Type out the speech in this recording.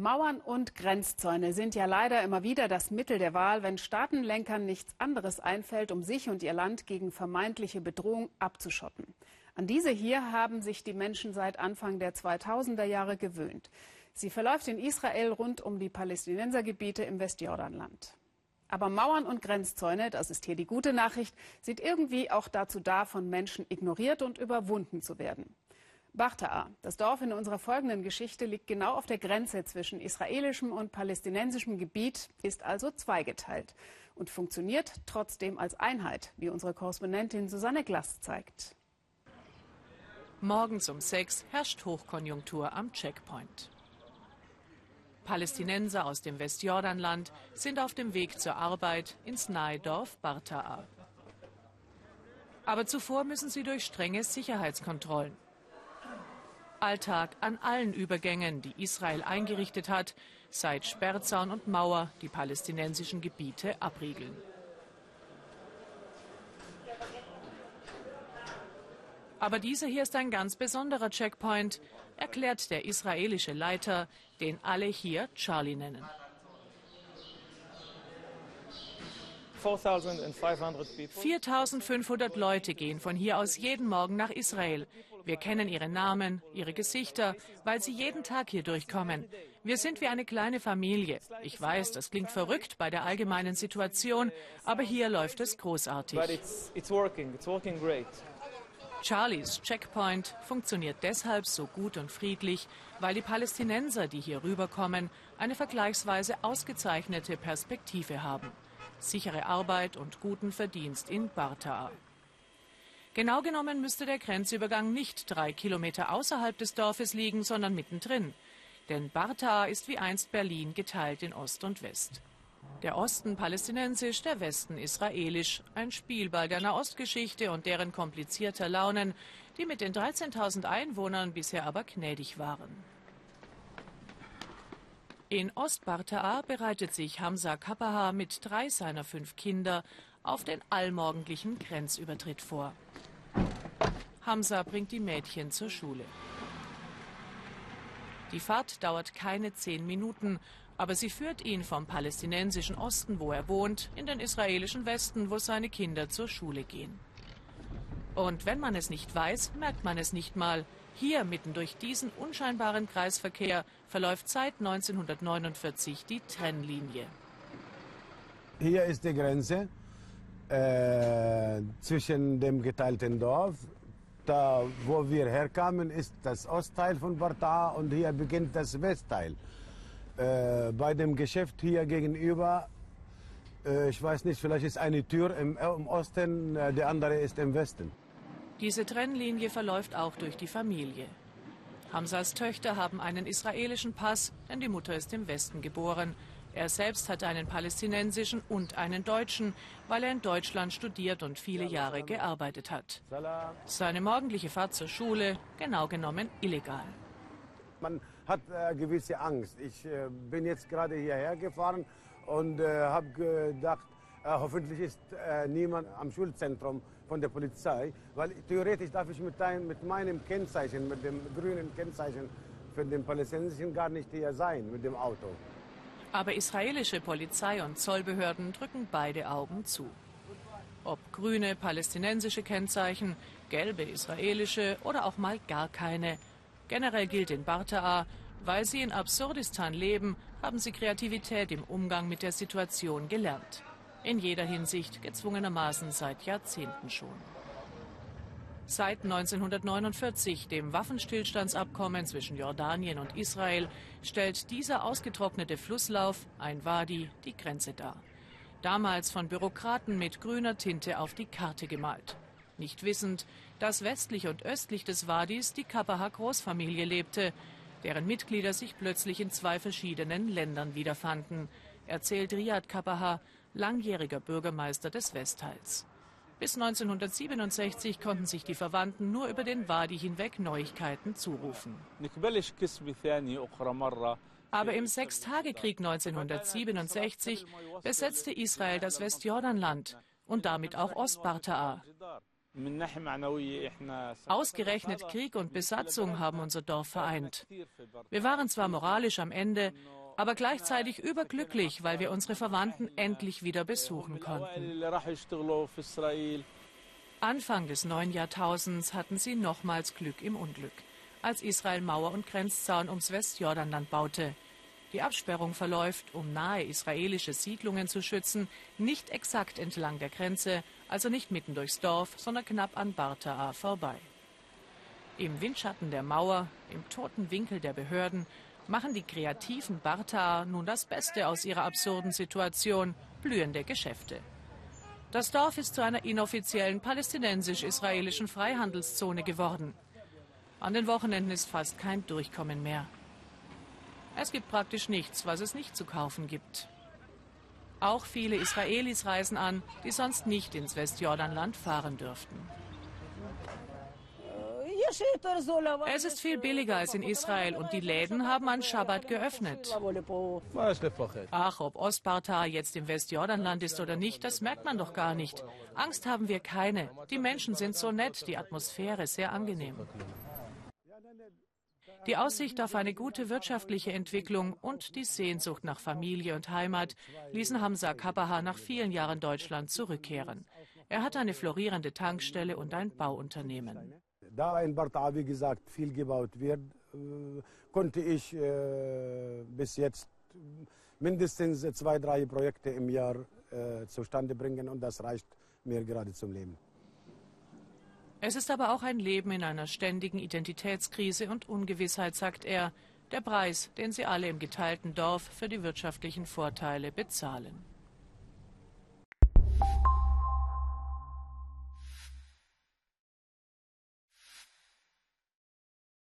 Mauern und Grenzzäune sind ja leider immer wieder das Mittel der Wahl, wenn Staatenlenkern nichts anderes einfällt, um sich und ihr Land gegen vermeintliche Bedrohung abzuschotten. An diese hier haben sich die Menschen seit Anfang der 2000er Jahre gewöhnt. Sie verläuft in Israel rund um die Palästinensergebiete im Westjordanland. Aber Mauern und Grenzzäune, das ist hier die gute Nachricht, sind irgendwie auch dazu da, von Menschen ignoriert und überwunden zu werden. Bartaa, das Dorf in unserer folgenden Geschichte, liegt genau auf der Grenze zwischen israelischem und palästinensischem Gebiet, ist also zweigeteilt und funktioniert trotzdem als Einheit, wie unsere Korrespondentin Susanne Glass zeigt. Morgens um sechs herrscht Hochkonjunktur am Checkpoint. Palästinenser aus dem Westjordanland sind auf dem Weg zur Arbeit ins nahe Dorf Bartaa. Aber zuvor müssen sie durch strenge Sicherheitskontrollen. Alltag an allen Übergängen, die Israel eingerichtet hat, seit Sperrzaun und Mauer die palästinensischen Gebiete abriegeln. Aber dieser hier ist ein ganz besonderer Checkpoint, erklärt der israelische Leiter, den alle hier Charlie nennen. 4500 Leute gehen von hier aus jeden Morgen nach Israel. Wir kennen ihre Namen, ihre Gesichter, weil sie jeden Tag hier durchkommen. Wir sind wie eine kleine Familie. Ich weiß, das klingt verrückt bei der allgemeinen Situation, aber hier läuft es großartig. Charlies Checkpoint funktioniert deshalb so gut und friedlich, weil die Palästinenser, die hier rüberkommen, eine vergleichsweise ausgezeichnete Perspektive haben sichere Arbeit und guten Verdienst in Bartaa. Genau genommen müsste der Grenzübergang nicht drei Kilometer außerhalb des Dorfes liegen, sondern mittendrin. Denn Bartaa ist wie einst Berlin geteilt in Ost und West. Der Osten palästinensisch, der Westen israelisch. Ein Spielball der Nahostgeschichte und deren komplizierter Launen, die mit den 13.000 Einwohnern bisher aber gnädig waren. In Ostbartaa bereitet sich Hamza Kapaha mit drei seiner fünf Kinder auf den allmorgendlichen Grenzübertritt vor. Hamza bringt die Mädchen zur Schule. Die Fahrt dauert keine zehn Minuten, aber sie führt ihn vom palästinensischen Osten, wo er wohnt, in den israelischen Westen, wo seine Kinder zur Schule gehen. Und wenn man es nicht weiß, merkt man es nicht mal. Hier, mitten durch diesen unscheinbaren Kreisverkehr, verläuft seit 1949 die Trennlinie. Hier ist die Grenze äh, zwischen dem geteilten Dorf. Da, wo wir herkamen, ist das Ostteil von Barta und hier beginnt das Westteil. Äh, bei dem Geschäft hier gegenüber, äh, ich weiß nicht, vielleicht ist eine Tür im, im Osten, äh, die andere ist im Westen. Diese Trennlinie verläuft auch durch die Familie. Hamzas Töchter haben einen israelischen Pass, denn die Mutter ist im Westen geboren. Er selbst hat einen palästinensischen und einen deutschen, weil er in Deutschland studiert und viele Jahre gearbeitet hat. Seine morgendliche Fahrt zur Schule, genau genommen illegal. Man hat äh, gewisse Angst. Ich äh, bin jetzt gerade hierher gefahren und äh, habe gedacht, hoffentlich ist äh, niemand am Schulzentrum von der Polizei, weil theoretisch darf ich mit, dein, mit meinem Kennzeichen, mit dem grünen Kennzeichen für den Palästinensischen gar nicht hier sein mit dem Auto. Aber israelische Polizei und Zollbehörden drücken beide Augen zu. Ob grüne palästinensische Kennzeichen, gelbe israelische oder auch mal gar keine. Generell gilt in Bartaa, weil sie in Absurdistan leben, haben sie Kreativität im Umgang mit der Situation gelernt. In jeder Hinsicht gezwungenermaßen seit Jahrzehnten schon. Seit 1949, dem Waffenstillstandsabkommen zwischen Jordanien und Israel, stellt dieser ausgetrocknete Flusslauf, ein Wadi, die Grenze dar. Damals von Bürokraten mit grüner Tinte auf die Karte gemalt. Nicht wissend, dass westlich und östlich des Wadis die Kapaha-Großfamilie lebte, deren Mitglieder sich plötzlich in zwei verschiedenen Ländern wiederfanden, erzählt Riyad Kapaha, langjähriger Bürgermeister des Westteils. Bis 1967 konnten sich die Verwandten nur über den Wadi hinweg Neuigkeiten zurufen. Aber im Sechstagekrieg 1967 besetzte Israel das Westjordanland und damit auch Ostbartaa. Ausgerechnet Krieg und Besatzung haben unser Dorf vereint. Wir waren zwar moralisch am Ende, aber gleichzeitig überglücklich, weil wir unsere Verwandten endlich wieder besuchen konnten. Anfang des neuen Jahrtausends hatten sie nochmals Glück im Unglück, als Israel Mauer und Grenzzaun ums Westjordanland baute. Die Absperrung verläuft, um nahe israelische Siedlungen zu schützen, nicht exakt entlang der Grenze, also nicht mitten durchs Dorf, sondern knapp an Bartaa vorbei. Im Windschatten der Mauer, im toten Winkel der Behörden, machen die kreativen Bartaa nun das Beste aus ihrer absurden Situation, blühende Geschäfte. Das Dorf ist zu einer inoffiziellen palästinensisch-israelischen Freihandelszone geworden. An den Wochenenden ist fast kein Durchkommen mehr. Es gibt praktisch nichts, was es nicht zu kaufen gibt. Auch viele Israelis reisen an, die sonst nicht ins Westjordanland fahren dürften. Es ist viel billiger als in Israel und die Läden haben an Schabbat geöffnet. Ach, ob Ostparta jetzt im Westjordanland ist oder nicht, das merkt man doch gar nicht. Angst haben wir keine. Die Menschen sind so nett, die Atmosphäre sehr angenehm. Die Aussicht auf eine gute wirtschaftliche Entwicklung und die Sehnsucht nach Familie und Heimat ließen Hamza Kabaha nach vielen Jahren Deutschland zurückkehren. Er hat eine florierende Tankstelle und ein Bauunternehmen. Da in Barta, wie gesagt, viel gebaut wird, äh, konnte ich äh, bis jetzt mindestens zwei, drei Projekte im Jahr äh, zustande bringen und das reicht mir gerade zum Leben. Es ist aber auch ein Leben in einer ständigen Identitätskrise und Ungewissheit, sagt er, der Preis, den sie alle im geteilten Dorf für die wirtschaftlichen Vorteile bezahlen.